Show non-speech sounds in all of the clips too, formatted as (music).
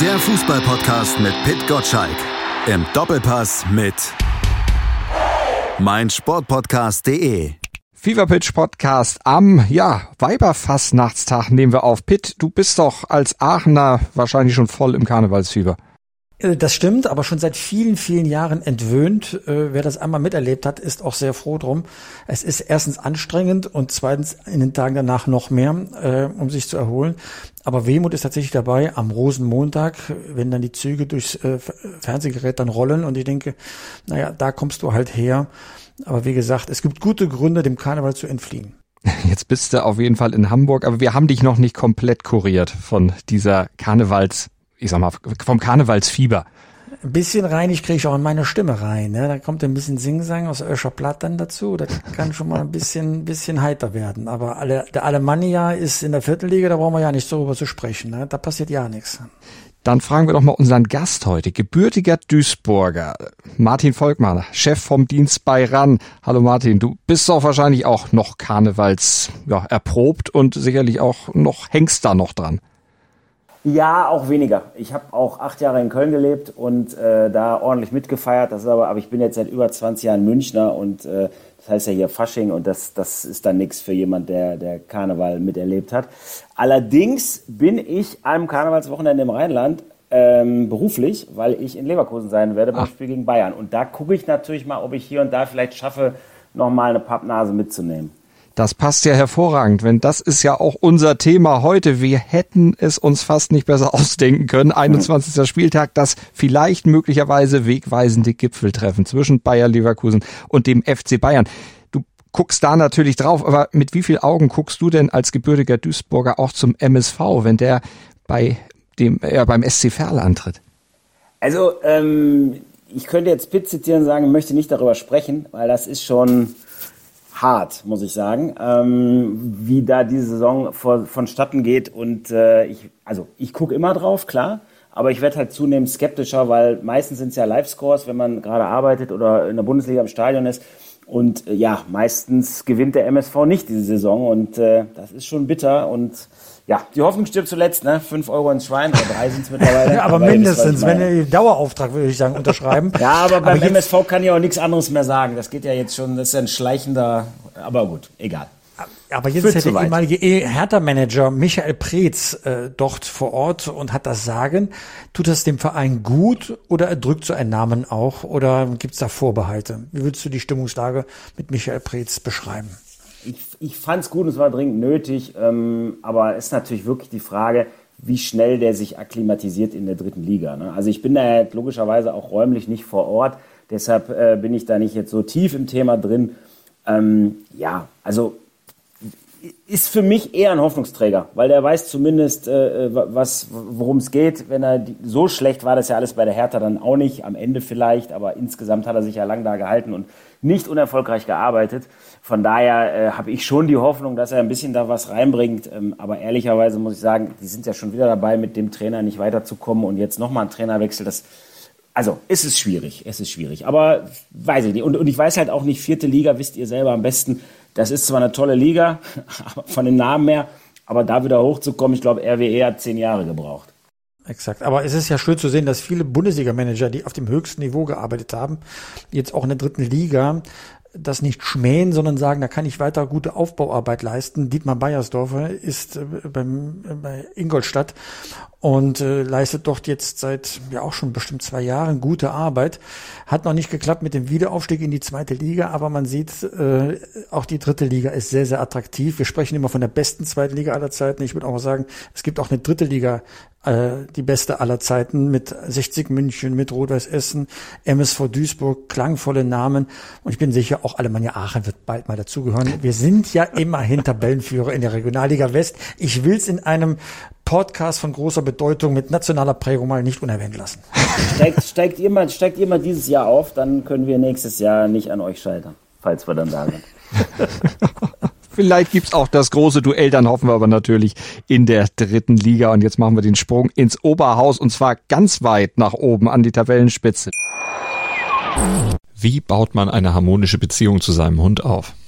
Der Fußballpodcast mit Pit Gottschalk. Im Doppelpass mit meinsportpodcast.de. FIFA Pitch Podcast am, ja, Weiberfastnachtstag nehmen wir auf. Pitt, du bist doch als Aachener wahrscheinlich schon voll im Karnevalsfieber. Äh, das stimmt, aber schon seit vielen, vielen Jahren entwöhnt. Äh, wer das einmal miterlebt hat, ist auch sehr froh drum. Es ist erstens anstrengend und zweitens in den Tagen danach noch mehr, äh, um sich zu erholen. Aber Wehmut ist tatsächlich dabei am Rosenmontag, wenn dann die Züge durchs Fernsehgerät dann rollen und ich denke, naja, da kommst du halt her. Aber wie gesagt, es gibt gute Gründe, dem Karneval zu entfliehen. (laughs) Jetzt bist du auf jeden Fall in Hamburg, aber wir haben dich noch nicht komplett kuriert von dieser Karnevals ich sag mal, vom Karnevalsfieber. Ein bisschen reinig kriege ich auch in meine Stimme rein. Ne? Da kommt ein bisschen Singsang aus Öscher Platt dann dazu. Das kann schon mal ein bisschen, bisschen heiter werden. Aber alle, der Alemannia ist in der Viertelliga, da brauchen wir ja nicht darüber zu sprechen. Ne? Da passiert ja nichts. Dann fragen wir doch mal unseren Gast heute, gebürtiger Duisburger, Martin Volkmann, Chef vom Dienst bei RAN. Hallo Martin, du bist doch wahrscheinlich auch noch Karnevals ja, erprobt und sicherlich auch noch hängst da noch dran. Ja, auch weniger. Ich habe auch acht Jahre in Köln gelebt und äh, da ordentlich mitgefeiert. Das ist aber, aber ich bin jetzt seit über 20 Jahren Münchner und äh, das heißt ja hier Fasching und das, das ist dann nichts für jemand, der, der Karneval miterlebt hat. Allerdings bin ich am Karnevalswochenende im Rheinland ähm, beruflich, weil ich in Leverkusen sein werde beim Ach. Spiel gegen Bayern. Und da gucke ich natürlich mal, ob ich hier und da vielleicht schaffe, nochmal eine Pappnase mitzunehmen. Das passt ja hervorragend, wenn das ist ja auch unser Thema heute. Wir hätten es uns fast nicht besser (laughs) ausdenken können. 21. Spieltag, das vielleicht möglicherweise wegweisende Gipfeltreffen zwischen Bayer Leverkusen und dem FC Bayern. Du guckst da natürlich drauf, aber mit wie viel Augen guckst du denn als gebürtiger Duisburger auch zum MSV, wenn der bei dem, ja, beim SC Verl antritt? Also, ähm, ich könnte jetzt Pitt zitieren und sagen, möchte nicht darüber sprechen, weil das ist schon, hart, muss ich sagen, ähm, wie da diese Saison vor, vonstatten geht. Und äh, ich, also ich gucke immer drauf, klar, aber ich werde halt zunehmend skeptischer, weil meistens sind es ja Live-Scores, wenn man gerade arbeitet oder in der Bundesliga im Stadion ist. Und äh, ja, meistens gewinnt der MSV nicht diese Saison und äh, das ist schon bitter und ja, die Hoffnung stirbt zuletzt, ne? Fünf Euro ins Schwein oder drei sind es mittlerweile. (laughs) ja, aber, aber mindestens, wenn ihr Dauerauftrag, würde ich sagen, unterschreiben. (laughs) ja, aber beim aber MSV kann ich auch nichts anderes mehr sagen. Das geht ja jetzt schon, das ist ein schleichender, aber gut, egal. Aber jetzt ist ja der ehemalige Hertha-Manager Michael Preetz äh, dort vor Ort und hat das Sagen. Tut das dem Verein gut oder erdrückt so ein Namen auch oder gibt's da Vorbehalte? Wie würdest du die Stimmungslage mit Michael Preetz beschreiben? Ich, ich fand es gut und es war dringend nötig, ähm, aber es ist natürlich wirklich die Frage, wie schnell der sich akklimatisiert in der dritten Liga. Ne? Also ich bin da logischerweise auch räumlich nicht vor Ort, deshalb äh, bin ich da nicht jetzt so tief im Thema drin. Ähm, ja, also ist für mich eher ein Hoffnungsträger, weil der weiß zumindest, äh, was, worum es geht. Wenn er die, so schlecht war, das ja alles bei der Hertha dann auch nicht, am Ende vielleicht, aber insgesamt hat er sich ja lang da gehalten und nicht unerfolgreich gearbeitet. Von daher äh, habe ich schon die Hoffnung, dass er ein bisschen da was reinbringt. Ähm, aber ehrlicherweise muss ich sagen, die sind ja schon wieder dabei, mit dem Trainer nicht weiterzukommen und jetzt nochmal ein Trainerwechsel. Das, also es ist schwierig, es ist schwierig. Aber weiß ich nicht. Und, und ich weiß halt auch nicht, vierte Liga wisst ihr selber am besten. Das ist zwar eine tolle Liga, (laughs) von den Namen her, aber da wieder hochzukommen, ich glaube, RWE hat zehn Jahre gebraucht. Exakt. Aber es ist ja schön zu sehen, dass viele Bundesliga-Manager, die auf dem höchsten Niveau gearbeitet haben, jetzt auch in der dritten Liga das nicht schmähen, sondern sagen, da kann ich weiter gute Aufbauarbeit leisten. Dietmar Beiersdorfer ist äh, beim, äh, bei Ingolstadt und äh, leistet dort jetzt seit ja auch schon bestimmt zwei Jahren gute Arbeit. Hat noch nicht geklappt mit dem Wiederaufstieg in die zweite Liga, aber man sieht, äh, auch die dritte Liga ist sehr, sehr attraktiv. Wir sprechen immer von der besten zweiten Liga aller Zeiten. Ich würde auch sagen, es gibt auch eine dritte Liga, äh, die beste aller Zeiten mit 60 München, mit Rot-Weiß Essen, MSV Duisburg, klangvolle Namen. Und ich bin sicher, auch Alemannia Aachen wird bald mal dazugehören. Wir sind ja immerhin Tabellenführer in der Regionalliga West. Ich will es in einem Podcast von großer Bedeutung mit nationaler Prägung mal nicht unerwähnt lassen. Steigt, steigt, ihr mal, steigt ihr mal dieses Jahr auf, dann können wir nächstes Jahr nicht an euch scheitern, falls wir dann da sind. (laughs) Vielleicht gibt's auch das große Duell, dann hoffen wir aber natürlich in der dritten Liga. Und jetzt machen wir den Sprung ins Oberhaus und zwar ganz weit nach oben an die Tabellenspitze. Wie baut man eine harmonische Beziehung zu seinem Hund auf?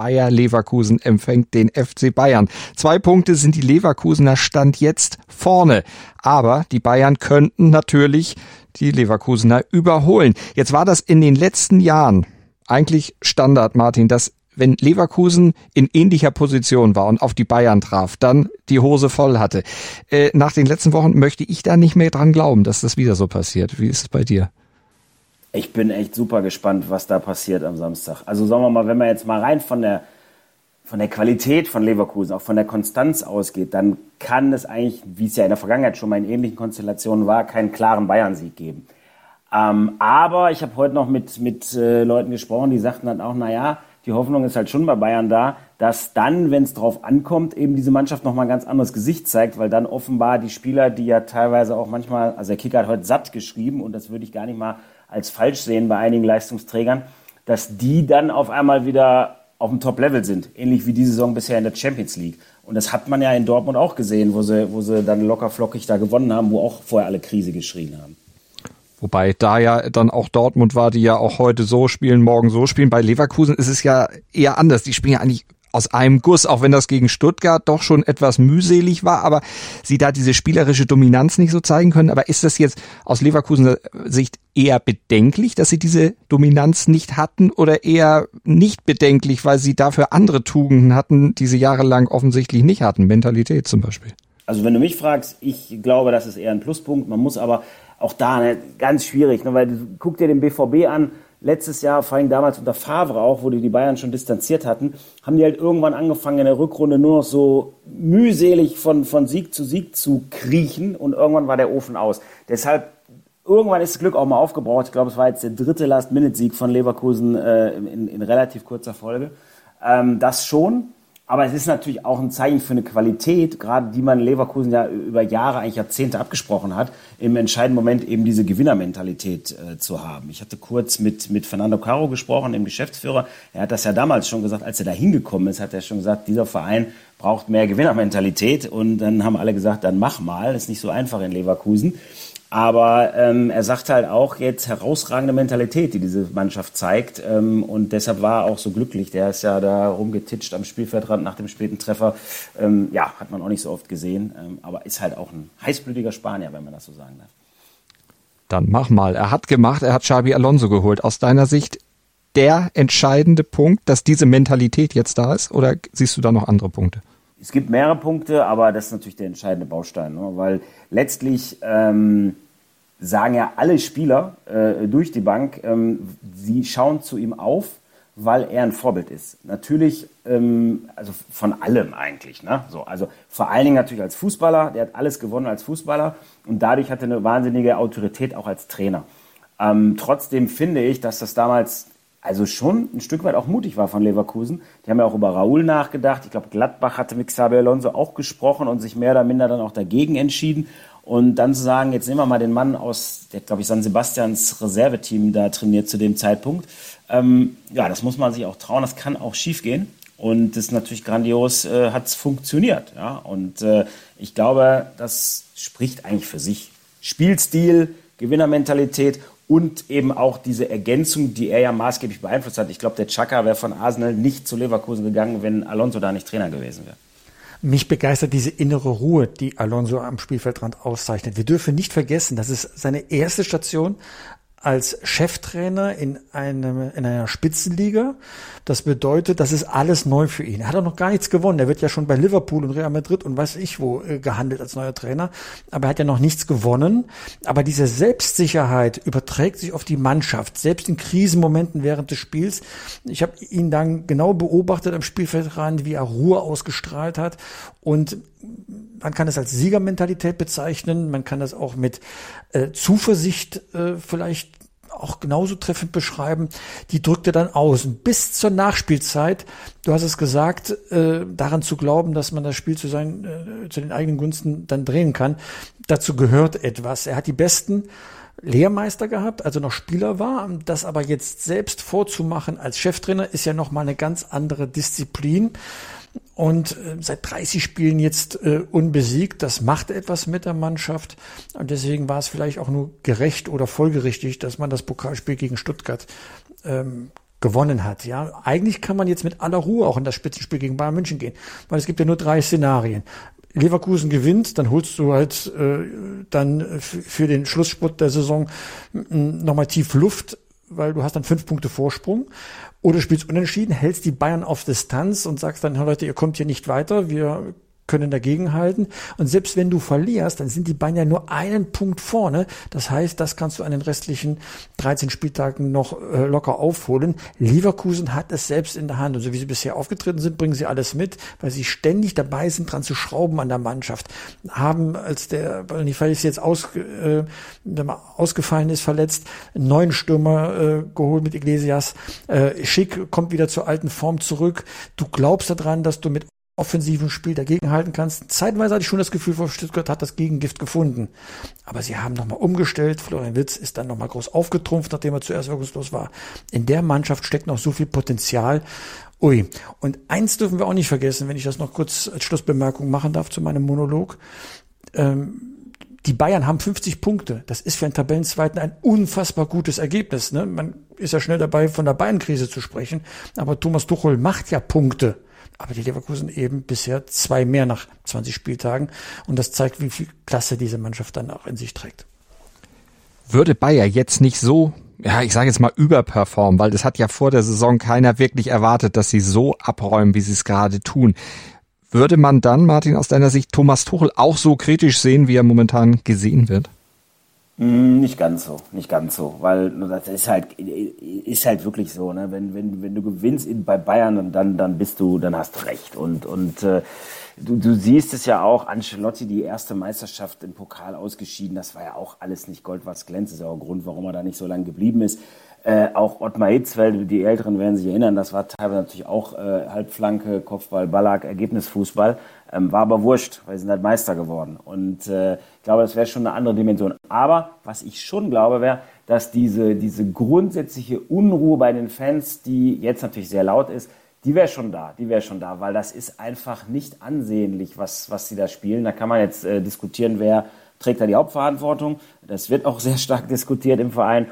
Bayer Leverkusen empfängt den FC Bayern. Zwei Punkte sind die Leverkusener Stand jetzt vorne. Aber die Bayern könnten natürlich die Leverkusener überholen. Jetzt war das in den letzten Jahren eigentlich Standard, Martin, dass wenn Leverkusen in ähnlicher Position war und auf die Bayern traf, dann die Hose voll hatte. Äh, nach den letzten Wochen möchte ich da nicht mehr dran glauben, dass das wieder so passiert. Wie ist es bei dir? Ich bin echt super gespannt, was da passiert am Samstag. Also sagen wir mal, wenn man jetzt mal rein von der, von der Qualität von Leverkusen, auch von der Konstanz ausgeht, dann kann es eigentlich, wie es ja in der Vergangenheit schon mal in ähnlichen Konstellationen war, keinen klaren Bayern-Sieg geben. Ähm, aber ich habe heute noch mit, mit äh, Leuten gesprochen, die sagten dann auch, naja, die Hoffnung ist halt schon bei Bayern da, dass dann, wenn es drauf ankommt, eben diese Mannschaft nochmal ein ganz anderes Gesicht zeigt, weil dann offenbar die Spieler, die ja teilweise auch manchmal, also der Kicker hat heute satt geschrieben und das würde ich gar nicht mal als falsch sehen bei einigen Leistungsträgern, dass die dann auf einmal wieder auf dem Top-Level sind, ähnlich wie die Saison bisher in der Champions League. Und das hat man ja in Dortmund auch gesehen, wo sie, wo sie dann locker flockig da gewonnen haben, wo auch vorher alle Krise geschrien haben. Wobei da ja dann auch Dortmund war, die ja auch heute so spielen, morgen so spielen. Bei Leverkusen ist es ja eher anders. Die spielen ja eigentlich aus einem Guss, auch wenn das gegen Stuttgart doch schon etwas mühselig war, aber sie da diese spielerische Dominanz nicht so zeigen können. Aber ist das jetzt aus Leverkusener Sicht eher bedenklich, dass sie diese Dominanz nicht hatten oder eher nicht bedenklich, weil sie dafür andere Tugenden hatten, die sie jahrelang offensichtlich nicht hatten? Mentalität zum Beispiel. Also wenn du mich fragst, ich glaube, das ist eher ein Pluspunkt. Man muss aber auch da ne, ganz schwierig, ne, weil du guck dir den BVB an, letztes Jahr, vor allem damals unter Favre auch, wo die die Bayern schon distanziert hatten, haben die halt irgendwann angefangen in der Rückrunde nur noch so mühselig von, von Sieg zu Sieg zu kriechen und irgendwann war der Ofen aus. Deshalb, irgendwann ist das Glück auch mal aufgebraucht. Ich glaube, es war jetzt der dritte Last-Minute-Sieg von Leverkusen äh, in, in relativ kurzer Folge. Ähm, das schon. Aber es ist natürlich auch ein Zeichen für eine Qualität, gerade die man Leverkusen ja über Jahre, eigentlich Jahrzehnte abgesprochen hat, im entscheidenden Moment eben diese Gewinnermentalität äh, zu haben. Ich hatte kurz mit, mit Fernando Caro gesprochen, dem Geschäftsführer. Er hat das ja damals schon gesagt, als er da hingekommen ist, hat er schon gesagt, dieser Verein braucht mehr Gewinnermentalität. Und dann haben alle gesagt, dann mach mal. Ist nicht so einfach in Leverkusen. Aber ähm, er sagt halt auch jetzt herausragende Mentalität, die diese Mannschaft zeigt. Ähm, und deshalb war er auch so glücklich. Der ist ja da rumgetitscht am Spielfeldrand nach dem späten Treffer. Ähm, ja, hat man auch nicht so oft gesehen. Ähm, aber ist halt auch ein heißblütiger Spanier, wenn man das so sagen darf. Dann mach mal. Er hat gemacht, er hat Xabi Alonso geholt. Aus deiner Sicht der entscheidende Punkt, dass diese Mentalität jetzt da ist? Oder siehst du da noch andere Punkte? Es gibt mehrere Punkte, aber das ist natürlich der entscheidende Baustein, ne? weil letztlich ähm, sagen ja alle Spieler äh, durch die Bank, ähm, sie schauen zu ihm auf, weil er ein Vorbild ist. Natürlich, ähm, also von allem eigentlich. Ne? So, also vor allen Dingen natürlich als Fußballer, der hat alles gewonnen als Fußballer und dadurch hat er eine wahnsinnige Autorität auch als Trainer. Ähm, trotzdem finde ich, dass das damals also schon ein Stück weit auch mutig war von Leverkusen. Die haben ja auch über Raoul nachgedacht. Ich glaube, Gladbach hatte mit Xabi Alonso auch gesprochen und sich mehr oder minder dann auch dagegen entschieden. Und dann zu sagen, jetzt nehmen wir mal den Mann aus, der glaube ich San Sebastians Reserveteam da trainiert zu dem Zeitpunkt. Ähm, ja, das muss man sich auch trauen. Das kann auch schiefgehen. Und das ist natürlich grandios, äh, hat es funktioniert. Ja? Und äh, ich glaube, das spricht eigentlich für sich. Spielstil, Gewinnermentalität und eben auch diese Ergänzung, die er ja maßgeblich beeinflusst hat. Ich glaube, der Chaka wäre von Arsenal nicht zu Leverkusen gegangen, wenn Alonso da nicht Trainer gewesen wäre. Mich begeistert diese innere Ruhe, die Alonso am Spielfeldrand auszeichnet. Wir dürfen nicht vergessen, das ist seine erste Station als Cheftrainer in, einem, in einer Spitzenliga. Das bedeutet, das ist alles neu für ihn. Er hat auch noch gar nichts gewonnen. Er wird ja schon bei Liverpool und Real Madrid und weiß ich wo äh, gehandelt als neuer Trainer. Aber er hat ja noch nichts gewonnen. Aber diese Selbstsicherheit überträgt sich auf die Mannschaft, selbst in Krisenmomenten während des Spiels. Ich habe ihn dann genau beobachtet am Spielfeldrand, wie er Ruhe ausgestrahlt hat. Und man kann es als Siegermentalität bezeichnen, man kann das auch mit äh, Zuversicht äh, vielleicht auch genauso treffend beschreiben, die drückte dann aus. bis zur Nachspielzeit, du hast es gesagt, äh, daran zu glauben, dass man das Spiel zu, seinen, äh, zu den eigenen Gunsten dann drehen kann, dazu gehört etwas. Er hat die besten Lehrmeister gehabt, also noch Spieler war. Das aber jetzt selbst vorzumachen als Cheftrainer ist ja nochmal eine ganz andere Disziplin. Und äh, seit 30 Spielen jetzt äh, unbesiegt, das macht etwas mit der Mannschaft. Und deswegen war es vielleicht auch nur gerecht oder folgerichtig, dass man das Pokalspiel gegen Stuttgart ähm, gewonnen hat. Ja, eigentlich kann man jetzt mit aller Ruhe auch in das Spitzenspiel gegen Bayern München gehen, weil es gibt ja nur drei Szenarien. Leverkusen gewinnt, dann holst du halt äh, dann für den Schlussspurt der Saison nochmal tief Luft, weil du hast dann fünf Punkte Vorsprung. Oder spielst unentschieden, hältst die Bayern auf Distanz und sagst dann, Leute, ihr kommt hier nicht weiter, wir können dagegenhalten. Und selbst wenn du verlierst, dann sind die Bayern ja nur einen Punkt vorne. Das heißt, das kannst du an den restlichen 13 Spieltagen noch äh, locker aufholen. Leverkusen hat es selbst in der Hand. Und so wie sie bisher aufgetreten sind, bringen sie alles mit, weil sie ständig dabei sind, dran zu schrauben an der Mannschaft. Haben, als der Boniface jetzt aus, äh, ausgefallen ist, verletzt, einen neuen Stürmer äh, geholt mit Iglesias. Äh, Schick kommt wieder zur alten Form zurück. Du glaubst daran, dass du mit offensiven Spiel dagegenhalten kannst. Zeitweise hatte ich schon das Gefühl, Frau Stuttgart hat das Gegengift gefunden. Aber sie haben nochmal umgestellt. Florian Witz ist dann nochmal groß aufgetrumpft, nachdem er zuerst wirkungslos war. In der Mannschaft steckt noch so viel Potenzial. Ui. Und eins dürfen wir auch nicht vergessen, wenn ich das noch kurz als Schlussbemerkung machen darf zu meinem Monolog. Ähm, die Bayern haben 50 Punkte. Das ist für einen Tabellenzweiten ein unfassbar gutes Ergebnis. Ne? Man ist ja schnell dabei, von der Bayern-Krise zu sprechen. Aber Thomas Tuchel macht ja Punkte. Aber die Leverkusen eben bisher zwei mehr nach 20 Spieltagen. Und das zeigt, wie viel Klasse diese Mannschaft dann auch in sich trägt. Würde Bayer jetzt nicht so, ja, ich sage jetzt mal überperformen, weil das hat ja vor der Saison keiner wirklich erwartet, dass sie so abräumen, wie sie es gerade tun. Würde man dann, Martin, aus deiner Sicht Thomas Tuchel auch so kritisch sehen, wie er momentan gesehen wird? Hm, nicht ganz so, nicht ganz so, weil das ist halt, ist halt wirklich so, ne? Wenn, wenn, wenn du gewinnst in, bei Bayern, dann, dann bist du, dann hast du recht. Und, und äh, du, du siehst es ja auch, Ancelotti, die erste Meisterschaft im Pokal ausgeschieden, das war ja auch alles nicht Gold, was glänzt. Das ist ja auch ein Grund, warum er da nicht so lange geblieben ist. Äh, auch Ottmar Hitzfeld, die Älteren werden sich erinnern, das war teilweise natürlich auch äh, Halbflanke, Kopfball, Ballack, Ergebnisfußball. Ähm, war aber wurscht, weil sie sind halt Meister geworden. Und äh, ich glaube, das wäre schon eine andere Dimension. Aber was ich schon glaube, wäre, dass diese, diese grundsätzliche Unruhe bei den Fans, die jetzt natürlich sehr laut ist, die wäre schon da, die wäre schon da, weil das ist einfach nicht ansehnlich, was, was sie da spielen. Da kann man jetzt äh, diskutieren, wer trägt da die Hauptverantwortung. Das wird auch sehr stark diskutiert im Verein.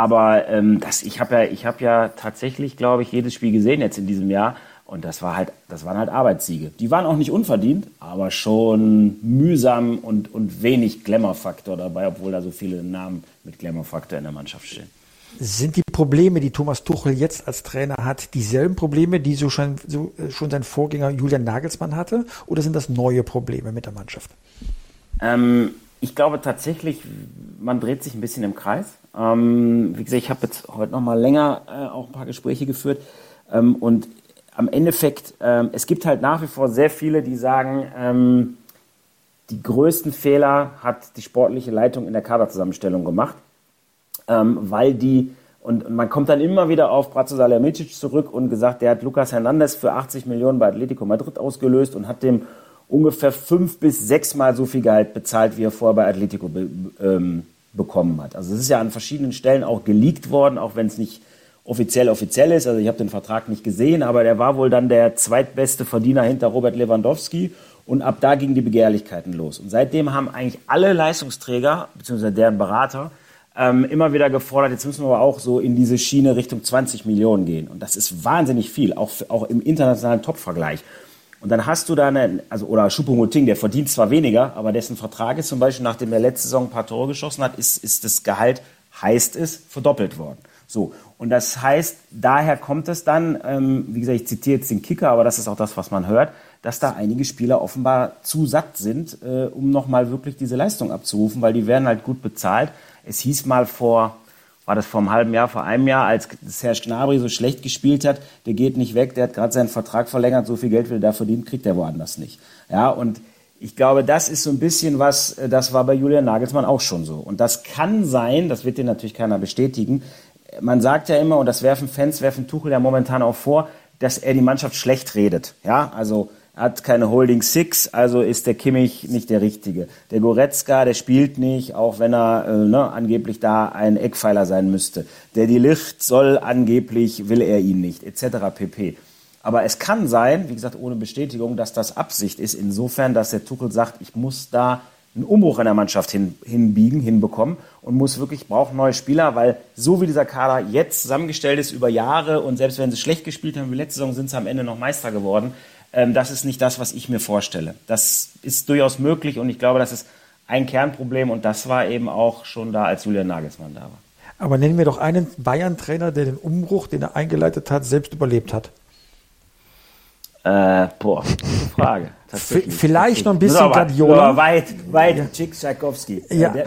Aber ähm, das, ich habe ja, ich habe ja tatsächlich, glaube ich, jedes Spiel gesehen jetzt in diesem Jahr. Und das war halt, das waren halt Arbeitssiege. Die waren auch nicht unverdient, aber schon mühsam und, und wenig Glamour-Faktor dabei, obwohl da so viele Namen mit Glamour-Faktor in der Mannschaft stehen. Sind die Probleme, die Thomas Tuchel jetzt als Trainer hat, dieselben Probleme, die so schon, so äh, schon sein Vorgänger Julian Nagelsmann hatte? Oder sind das neue Probleme mit der Mannschaft? Ähm, ich glaube tatsächlich, man dreht sich ein bisschen im Kreis. Ähm, wie gesagt, ich habe jetzt heute noch mal länger äh, auch ein paar Gespräche geführt ähm, und am Endeffekt, ähm, es gibt halt nach wie vor sehr viele, die sagen, ähm, die größten Fehler hat die sportliche Leitung in der Kaderzusammenstellung gemacht, ähm, weil die und, und, man kommt dann immer wieder auf Bratzo Salihamidzic zurück und gesagt, der hat Lucas Hernandez für 80 Millionen bei Atletico Madrid ausgelöst und hat dem ungefähr fünf bis sechsmal so viel Gehalt bezahlt, wie er vorher bei Atletico be, ähm, bekommen hat. Also es ist ja an verschiedenen Stellen auch geleakt worden, auch wenn es nicht offiziell offiziell ist. Also ich habe den Vertrag nicht gesehen, aber der war wohl dann der zweitbeste Verdiener hinter Robert Lewandowski. Und ab da gingen die Begehrlichkeiten los. Und seitdem haben eigentlich alle Leistungsträger, beziehungsweise deren Berater, ähm, immer wieder gefordert, jetzt müssen wir aber auch so in diese Schiene Richtung 20 Millionen gehen. Und das ist wahnsinnig viel, auch, auch im internationalen Top-Vergleich. Und dann hast du da eine, also, oder Choupo-Moting, der verdient zwar weniger, aber dessen Vertrag ist zum Beispiel, nachdem er letzte Saison ein paar Tore geschossen hat, ist, ist das Gehalt, heißt es, verdoppelt worden. So. Und das heißt, daher kommt es dann, ähm, wie gesagt, ich zitiere jetzt den Kicker, aber das ist auch das, was man hört, dass da einige Spieler offenbar zu satt sind, äh, um nochmal wirklich diese Leistung abzurufen, weil die werden halt gut bezahlt. Es hieß mal vor, war das vor einem halben Jahr, vor einem Jahr, als Serge Gnabry so schlecht gespielt hat, der geht nicht weg, der hat gerade seinen Vertrag verlängert, so viel Geld will er da verdienen, kriegt er woanders nicht. Ja, und ich glaube, das ist so ein bisschen was, äh, das war bei Julian Nagelsmann auch schon so. Und das kann sein, das wird dir natürlich keiner bestätigen. Man sagt ja immer, und das werfen Fans, werfen Tuchel ja momentan auch vor, dass er die Mannschaft schlecht redet. Ja, also hat keine Holding Six, also ist der Kimmich nicht der Richtige. Der Goretzka, der spielt nicht, auch wenn er äh, ne, angeblich da ein Eckpfeiler sein müsste. Der Die Licht soll angeblich, will er ihn nicht, etc. pp. Aber es kann sein, wie gesagt, ohne Bestätigung, dass das Absicht ist, insofern, dass der Tuchel sagt, ich muss da einen Umbruch in der Mannschaft hin, hinbiegen, hinbekommen und muss wirklich, braucht neue Spieler, weil so wie dieser Kader jetzt zusammengestellt ist über Jahre und selbst wenn sie schlecht gespielt haben wie letzte Saison, sind sie am Ende noch Meister geworden. Ähm, das ist nicht das, was ich mir vorstelle. Das ist durchaus möglich und ich glaube, das ist ein Kernproblem und das war eben auch schon da, als Julian Nagelsmann da war. Aber nennen wir doch einen Bayern-Trainer, der den Umbruch, den er eingeleitet hat, selbst überlebt hat. Äh, boah, Frage. (laughs) Vielleicht noch ein bisschen aber, Guardiola. Aber weit, weit ja. Chick Tchaikovsky. Ja, äh,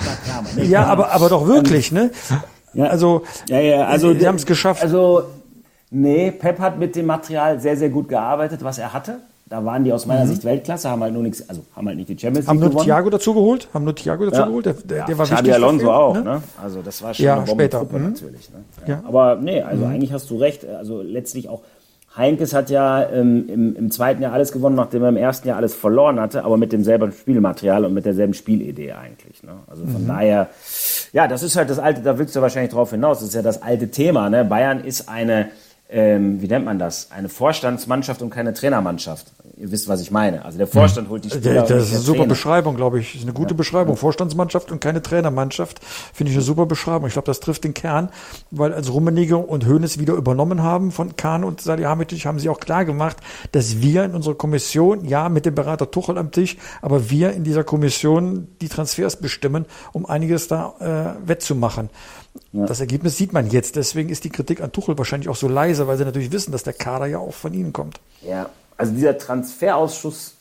nee, ja aber, aber doch wirklich, ne? Ja. Also, ja, ja, also die haben es geschafft. Also, nee, Pep hat mit dem Material sehr, sehr gut gearbeitet, was er hatte. Da waren die aus meiner mhm. Sicht Weltklasse, haben halt nur nichts, also haben halt nicht die Champions League Haben nur gewonnen. Thiago dazu geholt? Haben nur Thiago dazu ja. geholt? Der, der, der war Xabi wichtig Alonso dafür, auch, ne? ne? Also das war schon ja, eine später. Mhm. natürlich. Ne? Ja. Aber nee, also mhm. eigentlich hast du recht. Also letztlich auch Heinkes hat ja ähm, im, im, zweiten Jahr alles gewonnen, nachdem er im ersten Jahr alles verloren hatte, aber mit demselben Spielmaterial und mit derselben Spielidee eigentlich. Ne? Also von mhm. daher, ja, das ist halt das alte, da willst du wahrscheinlich drauf hinaus, das ist ja das alte Thema. Ne? Bayern ist eine, ähm, wie nennt man das, eine Vorstandsmannschaft und keine Trainermannschaft. Ihr wisst, was ich meine. Also der Vorstand holt die Spieler. Das ist eine super Trainer. Beschreibung, glaube ich. Das ist eine gute ja. Beschreibung. Vorstandsmannschaft und keine Trainermannschaft. Finde ich eine super Beschreibung. Ich glaube, das trifft den Kern, weil als Rummenigge und Hoeneß wieder übernommen haben von Kahn und Salihamidzic, haben sie auch klar gemacht, dass wir in unserer Kommission, ja, mit dem Berater Tuchel am Tisch, aber wir in dieser Kommission die Transfers bestimmen, um einiges da äh, wettzumachen. Ja. Das Ergebnis sieht man jetzt. Deswegen ist die Kritik an Tuchel wahrscheinlich auch so leise, weil sie natürlich wissen, dass der Kader ja auch von ihnen kommt. Ja, also dieser Transferausschuss,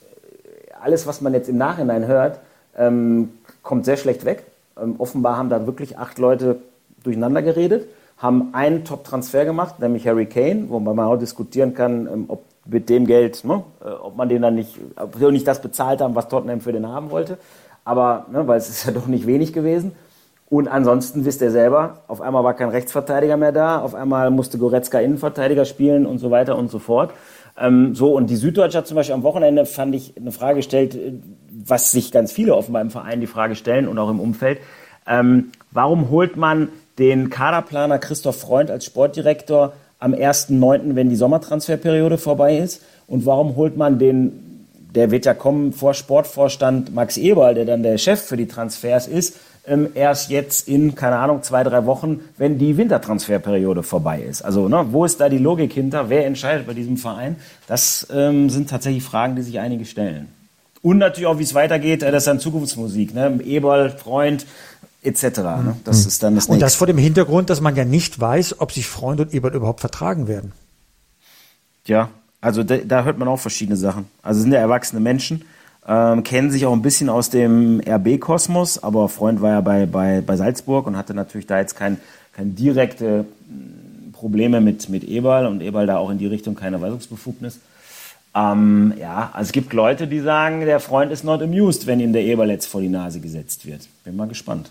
alles, was man jetzt im Nachhinein hört, ähm, kommt sehr schlecht weg. Ähm, offenbar haben da wirklich acht Leute durcheinander geredet, haben einen Top-Transfer gemacht, nämlich Harry Kane, wo man auch diskutieren kann, ähm, ob mit dem Geld, ne, äh, ob man den dann nicht, ob wir nicht das bezahlt haben, was Tottenham für den haben wollte. Aber, ne, weil es ist ja doch nicht wenig gewesen. Und ansonsten wisst ihr selber, auf einmal war kein Rechtsverteidiger mehr da, auf einmal musste Goretzka Innenverteidiger spielen und so weiter und so fort. Ähm, so, und die Süddeutsche hat zum Beispiel am Wochenende, fand ich, eine Frage gestellt, äh, was sich ganz viele offenbar im Verein die Frage stellen und auch im Umfeld. Ähm, warum holt man den Kaderplaner Christoph Freund als Sportdirektor am 1.9., wenn die Sommertransferperiode vorbei ist? Und warum holt man den, der wird ja kommen, vor Sportvorstand Max Eberl, der dann der Chef für die Transfers ist, ähm, erst jetzt in, keine Ahnung, zwei, drei Wochen, wenn die Wintertransferperiode vorbei ist. Also, ne, wo ist da die Logik hinter? Wer entscheidet bei diesem Verein? Das ähm, sind tatsächlich Fragen, die sich einige stellen. Und natürlich auch, wie es weitergeht, äh, das ist dann Zukunftsmusik. Ne? Eberl, Freund, etc. Ne? Das mhm. ist dann das Und das vor dem Hintergrund, dass man ja nicht weiß, ob sich Freund und Eberl überhaupt vertragen werden. Ja, also da, da hört man auch verschiedene Sachen. Also sind ja erwachsene Menschen ähm, kennen sich auch ein bisschen aus dem RB-Kosmos, aber Freund war ja bei, bei, bei Salzburg und hatte natürlich da jetzt kein, kein direkte Probleme mit, mit Eberl und Eberl da auch in die Richtung keine Weisungsbefugnis. Ähm, ja, also es gibt Leute, die sagen, der Freund ist not amused, wenn ihm der Eberl jetzt vor die Nase gesetzt wird. Bin mal gespannt.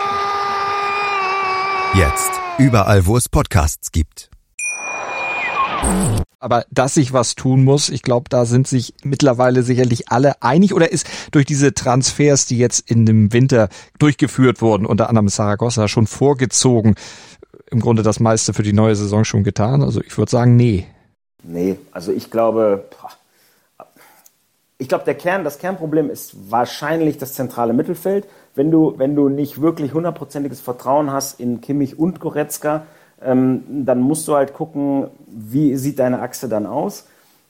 Jetzt. Überall, wo es Podcasts gibt. Aber dass sich was tun muss, ich glaube, da sind sich mittlerweile sicherlich alle einig oder ist durch diese Transfers, die jetzt in dem Winter durchgeführt wurden, unter anderem Saragossa schon vorgezogen, im Grunde das meiste für die neue Saison schon getan? Also ich würde sagen, nee. Nee, also ich glaube, ich glaube, der Kern, das Kernproblem ist wahrscheinlich das zentrale Mittelfeld wenn du, wenn du nicht wirklich hundertprozentiges Vertrauen hast in Kimmich und Goretzka, ähm, dann musst du halt gucken, wie sieht deine Achse dann aus.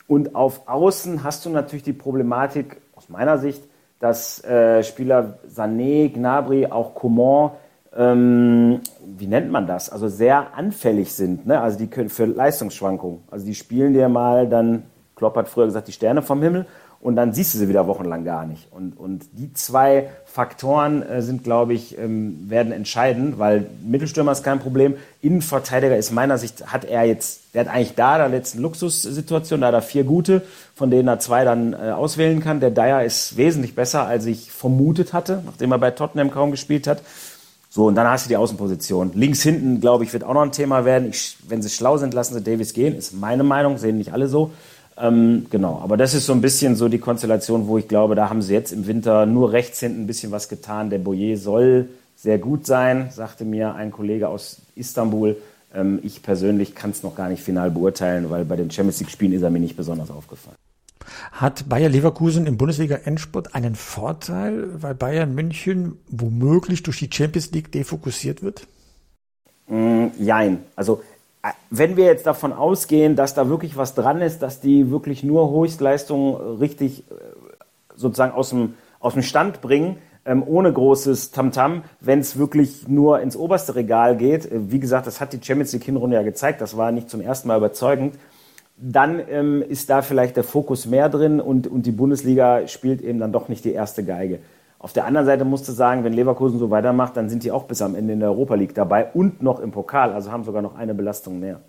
Und auf Außen hast du natürlich die Problematik, aus meiner Sicht, dass äh, Spieler Sané, Gnabry, auch Coman, ähm, wie nennt man das? Also sehr anfällig sind. Ne? Also die können für Leistungsschwankungen. Also die spielen dir mal dann Klopp hat früher gesagt, die Sterne vom Himmel und dann siehst du sie wieder wochenlang gar nicht. Und, und die zwei Faktoren äh, sind, glaube ich, ähm, werden entscheiden, weil Mittelstürmer ist kein Problem. Innenverteidiger ist meiner Sicht, hat er jetzt, der hat eigentlich da der letzten Luxussituation, da hat er vier gute, von denen er zwei dann äh, auswählen kann. Der Dyer ist wesentlich besser, als ich vermutet hatte, nachdem er bei Tottenham kaum gespielt hat. So, und dann hast du die Außenposition. Links hinten, glaube ich, wird auch noch ein Thema werden. Ich, wenn sie schlau sind, lassen sie Davis gehen. Ist meine Meinung, sehen nicht alle so. Ähm, genau, aber das ist so ein bisschen so die Konstellation, wo ich glaube, da haben sie jetzt im Winter nur rechts hinten ein bisschen was getan. Der Boyer soll sehr gut sein, sagte mir ein Kollege aus Istanbul. Ähm, ich persönlich kann es noch gar nicht final beurteilen, weil bei den Champions League-Spielen ist er mir nicht besonders aufgefallen. Hat Bayer Leverkusen im Bundesliga-Endspurt einen Vorteil, weil Bayern München womöglich durch die Champions League defokussiert wird? Mm, jein. Also wenn wir jetzt davon ausgehen, dass da wirklich was dran ist, dass die wirklich nur Höchstleistungen richtig äh, sozusagen aus dem, aus dem Stand bringen, ähm, ohne großes Tamtam, wenn es wirklich nur ins oberste Regal geht, äh, wie gesagt, das hat die Champions League Hinrunde ja gezeigt, das war nicht zum ersten Mal überzeugend, dann ähm, ist da vielleicht der Fokus mehr drin und, und die Bundesliga spielt eben dann doch nicht die erste Geige. Auf der anderen Seite musst du sagen, wenn Leverkusen so weitermacht, dann sind die auch bis am Ende in der Europa League dabei und noch im Pokal, also haben sogar noch eine Belastung mehr.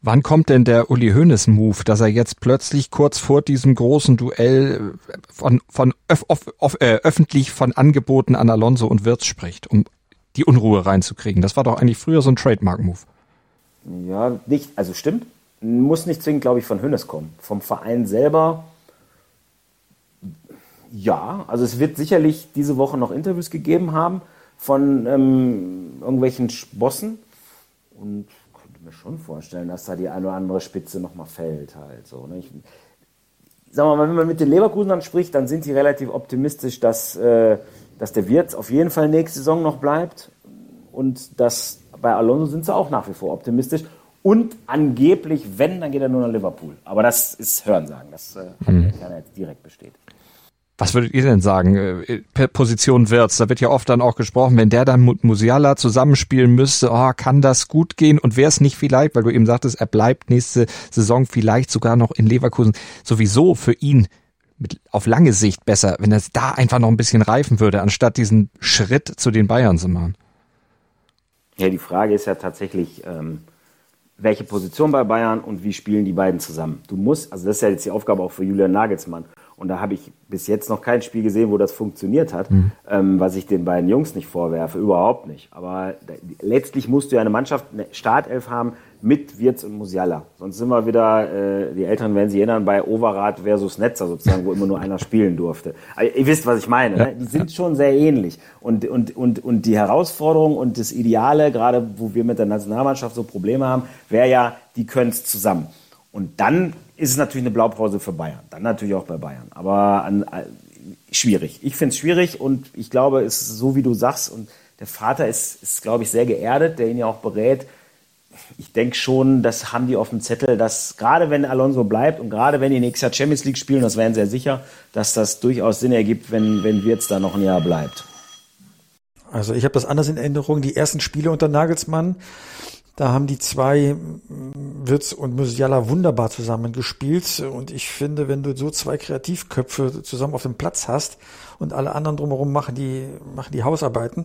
Wann kommt denn der Uli Hoeneß Move, dass er jetzt plötzlich kurz vor diesem großen Duell äh, von, von öf, öf, äh, öffentlich von Angeboten an Alonso und Wirtz spricht, um die Unruhe reinzukriegen? Das war doch eigentlich früher so ein Trademark-Move. Ja, nicht, also stimmt. Muss nicht zwingend, glaube ich, von Hoeneß kommen. Vom Verein selber ja, also es wird sicherlich diese Woche noch Interviews gegeben haben von ähm, irgendwelchen Bossen und könnte mir schon vorstellen, dass da die eine oder andere Spitze nochmal fällt halt so. Ne? Ich, sagen wir mal, wenn man mit den Leverkusenern spricht, dann sind die relativ optimistisch, dass, äh, dass der Wirt auf jeden Fall nächste Saison noch bleibt und dass bei Alonso sind sie auch nach wie vor optimistisch. Und angeblich, wenn, dann geht er nur nach Liverpool. Aber das ist Hörensagen, das äh, mhm. keiner jetzt direkt besteht. Was würdet ihr denn sagen? Äh, Position Wirtz, da wird ja oft dann auch gesprochen, wenn der dann mit Musiala zusammenspielen müsste, oh, kann das gut gehen und wäre es nicht vielleicht, weil du eben sagtest, er bleibt nächste Saison vielleicht sogar noch in Leverkusen, sowieso für ihn mit, auf lange Sicht besser, wenn es da einfach noch ein bisschen reifen würde, anstatt diesen Schritt zu den Bayern zu machen. Ja, die Frage ist ja tatsächlich, ähm, welche Position bei Bayern und wie spielen die beiden zusammen? Du musst, also das ist ja jetzt die Aufgabe auch für Julian Nagelsmann. Und da habe ich bis jetzt noch kein Spiel gesehen, wo das funktioniert hat, mhm. ähm, was ich den beiden Jungs nicht vorwerfe, überhaupt nicht. Aber da, letztlich musst du ja eine Mannschaft, eine Startelf haben mit Wirtz und Musiala. Sonst sind wir wieder, äh, die Älteren werden sich erinnern, bei Overath versus Netzer sozusagen, wo immer nur einer spielen durfte. Aber ihr wisst, was ich meine. Ne? Die sind schon sehr ähnlich. Und, und, und, und die Herausforderung und das Ideale, gerade wo wir mit der Nationalmannschaft so Probleme haben, wäre ja, die können es zusammen. Und dann ist es natürlich eine Blaupause für Bayern. Dann natürlich auch bei Bayern. Aber an, äh, schwierig. Ich finde es schwierig und ich glaube, es ist so, wie du sagst. Und der Vater ist, ist glaube ich, sehr geerdet, der ihn ja auch berät. Ich denke schon, das haben die auf dem Zettel, dass gerade wenn Alonso bleibt und gerade wenn die nächstes Jahr Champions League spielen, das wären sehr sicher, dass das durchaus Sinn ergibt, wenn, wenn Wirtz da noch ein Jahr bleibt. Also ich habe das anders in Erinnerung. Die ersten Spiele unter Nagelsmann da haben die zwei, Witz und Musiala, wunderbar zusammengespielt. Und ich finde, wenn du so zwei Kreativköpfe zusammen auf dem Platz hast und alle anderen drumherum machen die, machen die Hausarbeiten,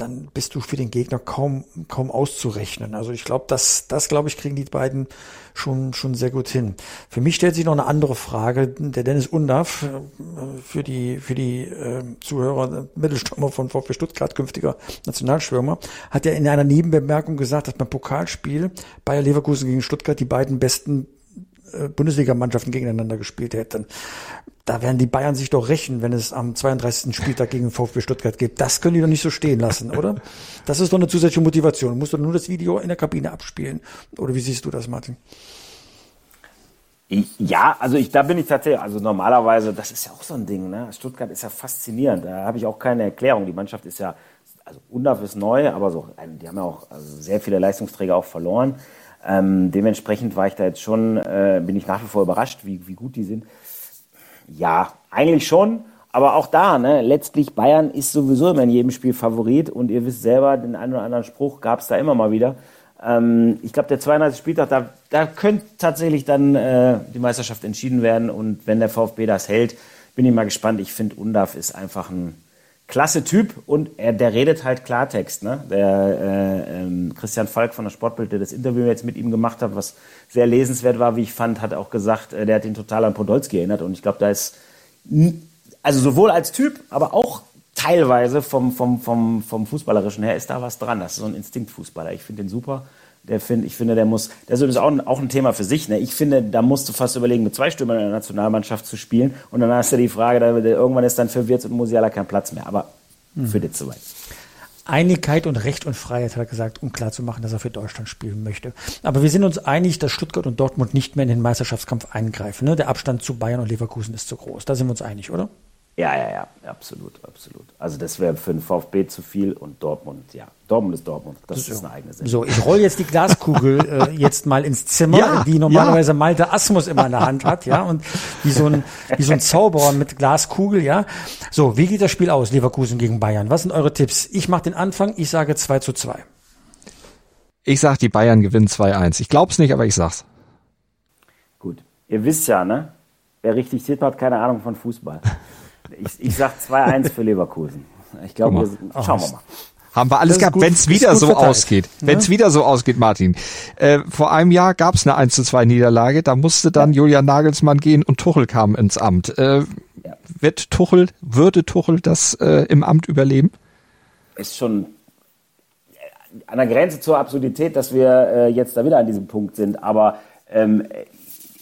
dann bist du für den Gegner kaum, kaum auszurechnen. Also ich glaube, das, das glaube ich, kriegen die beiden schon, schon sehr gut hin. Für mich stellt sich noch eine andere Frage. Der Dennis Undaff, äh, für die, für die äh, Zuhörer, Mittelstürmer von VfB Stuttgart, künftiger Nationalschwärmer, hat ja in einer Nebenbemerkung gesagt, dass beim Pokalspiel Bayer Leverkusen gegen Stuttgart die beiden besten äh, Bundesligamannschaften gegeneinander gespielt hätten. Da werden die Bayern sich doch rächen, wenn es am 32. Spieltag gegen VfB Stuttgart geht. Das können die doch nicht so stehen lassen, oder? Das ist doch eine zusätzliche Motivation. Du musst doch nur das Video in der Kabine abspielen. Oder wie siehst du das, Martin? Ja, also ich, da bin ich tatsächlich, also normalerweise, das ist ja auch so ein Ding, ne? Stuttgart ist ja faszinierend, da habe ich auch keine Erklärung. Die Mannschaft ist ja, also Undaf ist neu, aber so, die haben ja auch also sehr viele Leistungsträger auch verloren. Ähm, dementsprechend war ich da jetzt schon, äh, bin ich nach wie vor überrascht, wie, wie gut die sind. Ja, eigentlich schon. Aber auch da, ne, letztlich Bayern ist sowieso immer in jedem Spiel Favorit und ihr wisst selber, den einen oder anderen Spruch gab es da immer mal wieder. Ähm, ich glaube, der 32. Spieltag, da, da könnte tatsächlich dann äh, die Meisterschaft entschieden werden. Und wenn der VfB das hält, bin ich mal gespannt. Ich finde, Undaf ist einfach ein klasse Typ und er, der redet halt Klartext. Ne? Der äh, ähm, Christian Falk von der Sportbild, der das Interview jetzt mit ihm gemacht hat, was sehr lesenswert war, wie ich fand, hat auch gesagt, äh, der hat ihn total an Podolski erinnert. Und ich glaube, da ist also sowohl als Typ, aber auch teilweise vom, vom, vom, vom Fußballerischen her ist da was dran. Das ist so ein Instinktfußballer. Ich finde den super. Der find, ich finde, der muss, das ist auch ein, auch ein Thema für sich. Ne? Ich finde, da musst du fast überlegen, mit zwei Stürmern in der Nationalmannschaft zu spielen. Und dann hast du die Frage, da, irgendwann ist dann für Wirtz und Musiala kein Platz mehr. Aber hm. für dich soweit. Einigkeit und Recht und Freiheit, hat er gesagt, um klarzumachen, dass er für Deutschland spielen möchte. Aber wir sind uns einig, dass Stuttgart und Dortmund nicht mehr in den Meisterschaftskampf eingreifen. Ne? Der Abstand zu Bayern und Leverkusen ist zu groß. Da sind wir uns einig, oder? Ja, ja, ja, absolut, absolut. Also das wäre für den VfB zu viel und Dortmund, ja. Dortmund ist Dortmund. Das so. ist eine eigene Sache. So, ich roll jetzt die Glaskugel (laughs) äh, jetzt mal ins Zimmer, ja, die normalerweise ja. Malte Asmus immer in der Hand hat, ja, und wie so ein wie so ein Zauberer mit Glaskugel, ja. So, wie geht das Spiel aus, Leverkusen gegen Bayern? Was sind eure Tipps? Ich mache den Anfang, ich sage 2 zu 2. Ich sag, die Bayern gewinnen 2-1. Ich glaub's nicht, aber ich sag's. Gut. Ihr wisst ja, ne? Wer richtig tippt, hat keine Ahnung von Fußball. (laughs) Ich, ich sag 2-1 für Leverkusen. Ich glaube, schauen wir mal. Haben wir alles gehabt, wenn es wieder so verteilt. ausgeht. Wenn es wieder so ausgeht, Martin. Äh, vor einem Jahr gab es eine 1 zu 2 Niederlage, da musste dann ja. Julian Nagelsmann gehen und Tuchel kam ins Amt. Äh, ja. Wird Tuchel, würde Tuchel das äh, im Amt überleben? Ist schon an der Grenze zur Absurdität, dass wir äh, jetzt da wieder an diesem Punkt sind. Aber ähm,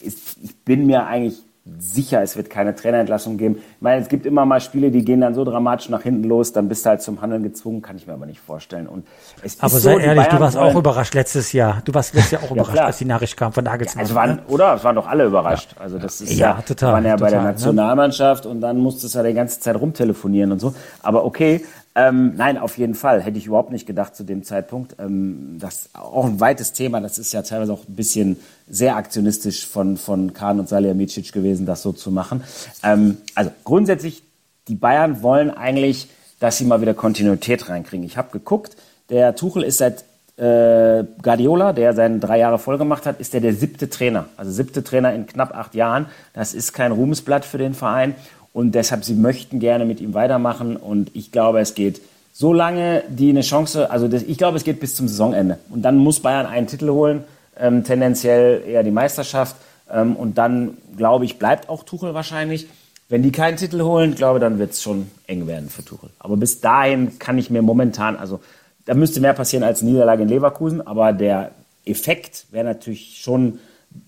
ist, ich bin mir eigentlich sicher, es wird keine Trainerentlassung geben. Ich meine, es gibt immer mal Spiele, die gehen dann so dramatisch nach hinten los, dann bist du halt zum Handeln gezwungen, kann ich mir aber nicht vorstellen. Und es aber sei so, ehrlich, du warst auch überrascht letztes Jahr. Du warst letztes Jahr auch überrascht, klar. als die Nachricht kam von Nagelsmann. Ja, also waren, oder? Es waren doch alle überrascht. Ja. Also das ist ja, ja total. waren ja total, bei der ne? Nationalmannschaft ne? und dann musstest du ja die ganze Zeit rumtelefonieren und so. Aber okay, ähm, nein, auf jeden Fall. Hätte ich überhaupt nicht gedacht zu dem Zeitpunkt. Ähm, das ist auch ein weites Thema. Das ist ja teilweise auch ein bisschen sehr aktionistisch von, von Kahn und Salihamidzic gewesen, das so zu machen. Ähm, also grundsätzlich, die Bayern wollen eigentlich, dass sie mal wieder Kontinuität reinkriegen. Ich habe geguckt, der Tuchel ist seit äh, Guardiola, der seine drei Jahre voll gemacht hat, ist der der siebte Trainer. Also siebte Trainer in knapp acht Jahren. Das ist kein Ruhmesblatt für den Verein. Und deshalb, sie möchten gerne mit ihm weitermachen. Und ich glaube, es geht so lange, die eine Chance, also das, ich glaube, es geht bis zum Saisonende. Und dann muss Bayern einen Titel holen, ähm, tendenziell eher die Meisterschaft. Ähm, und dann, glaube ich, bleibt auch Tuchel wahrscheinlich. Wenn die keinen Titel holen, glaube dann wird es schon eng werden für Tuchel. Aber bis dahin kann ich mir momentan, also da müsste mehr passieren als Niederlage in Leverkusen, aber der Effekt wäre natürlich schon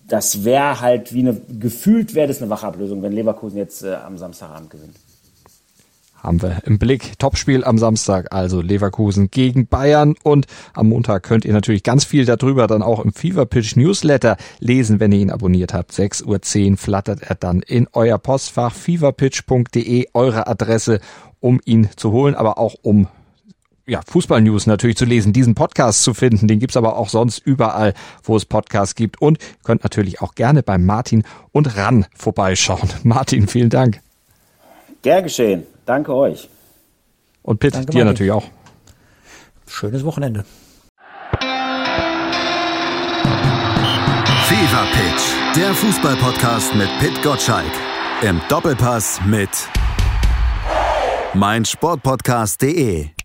das wäre halt wie eine, gefühlt wäre das eine Wachablösung, wenn Leverkusen jetzt äh, am Samstagabend gewinnt. Haben wir im Blick. Topspiel am Samstag, also Leverkusen gegen Bayern. Und am Montag könnt ihr natürlich ganz viel darüber dann auch im Fever Pitch Newsletter lesen, wenn ihr ihn abonniert habt. 6.10 Uhr flattert er dann in euer Postfach feverpitch.de, eure Adresse, um ihn zu holen, aber auch um ja, Fußball-News natürlich zu lesen, diesen Podcast zu finden. Den gibt's aber auch sonst überall, wo es Podcasts gibt. Und könnt natürlich auch gerne bei Martin und Ran vorbeischauen. (laughs) Martin, vielen Dank. Gern geschehen. Danke euch. Und Pitt, Danke, dir Martin. natürlich auch. Schönes Wochenende. Fever Pitch, der Fußball-Podcast mit Pitt Gottschalk. Im Doppelpass mit meinsportpodcast.de.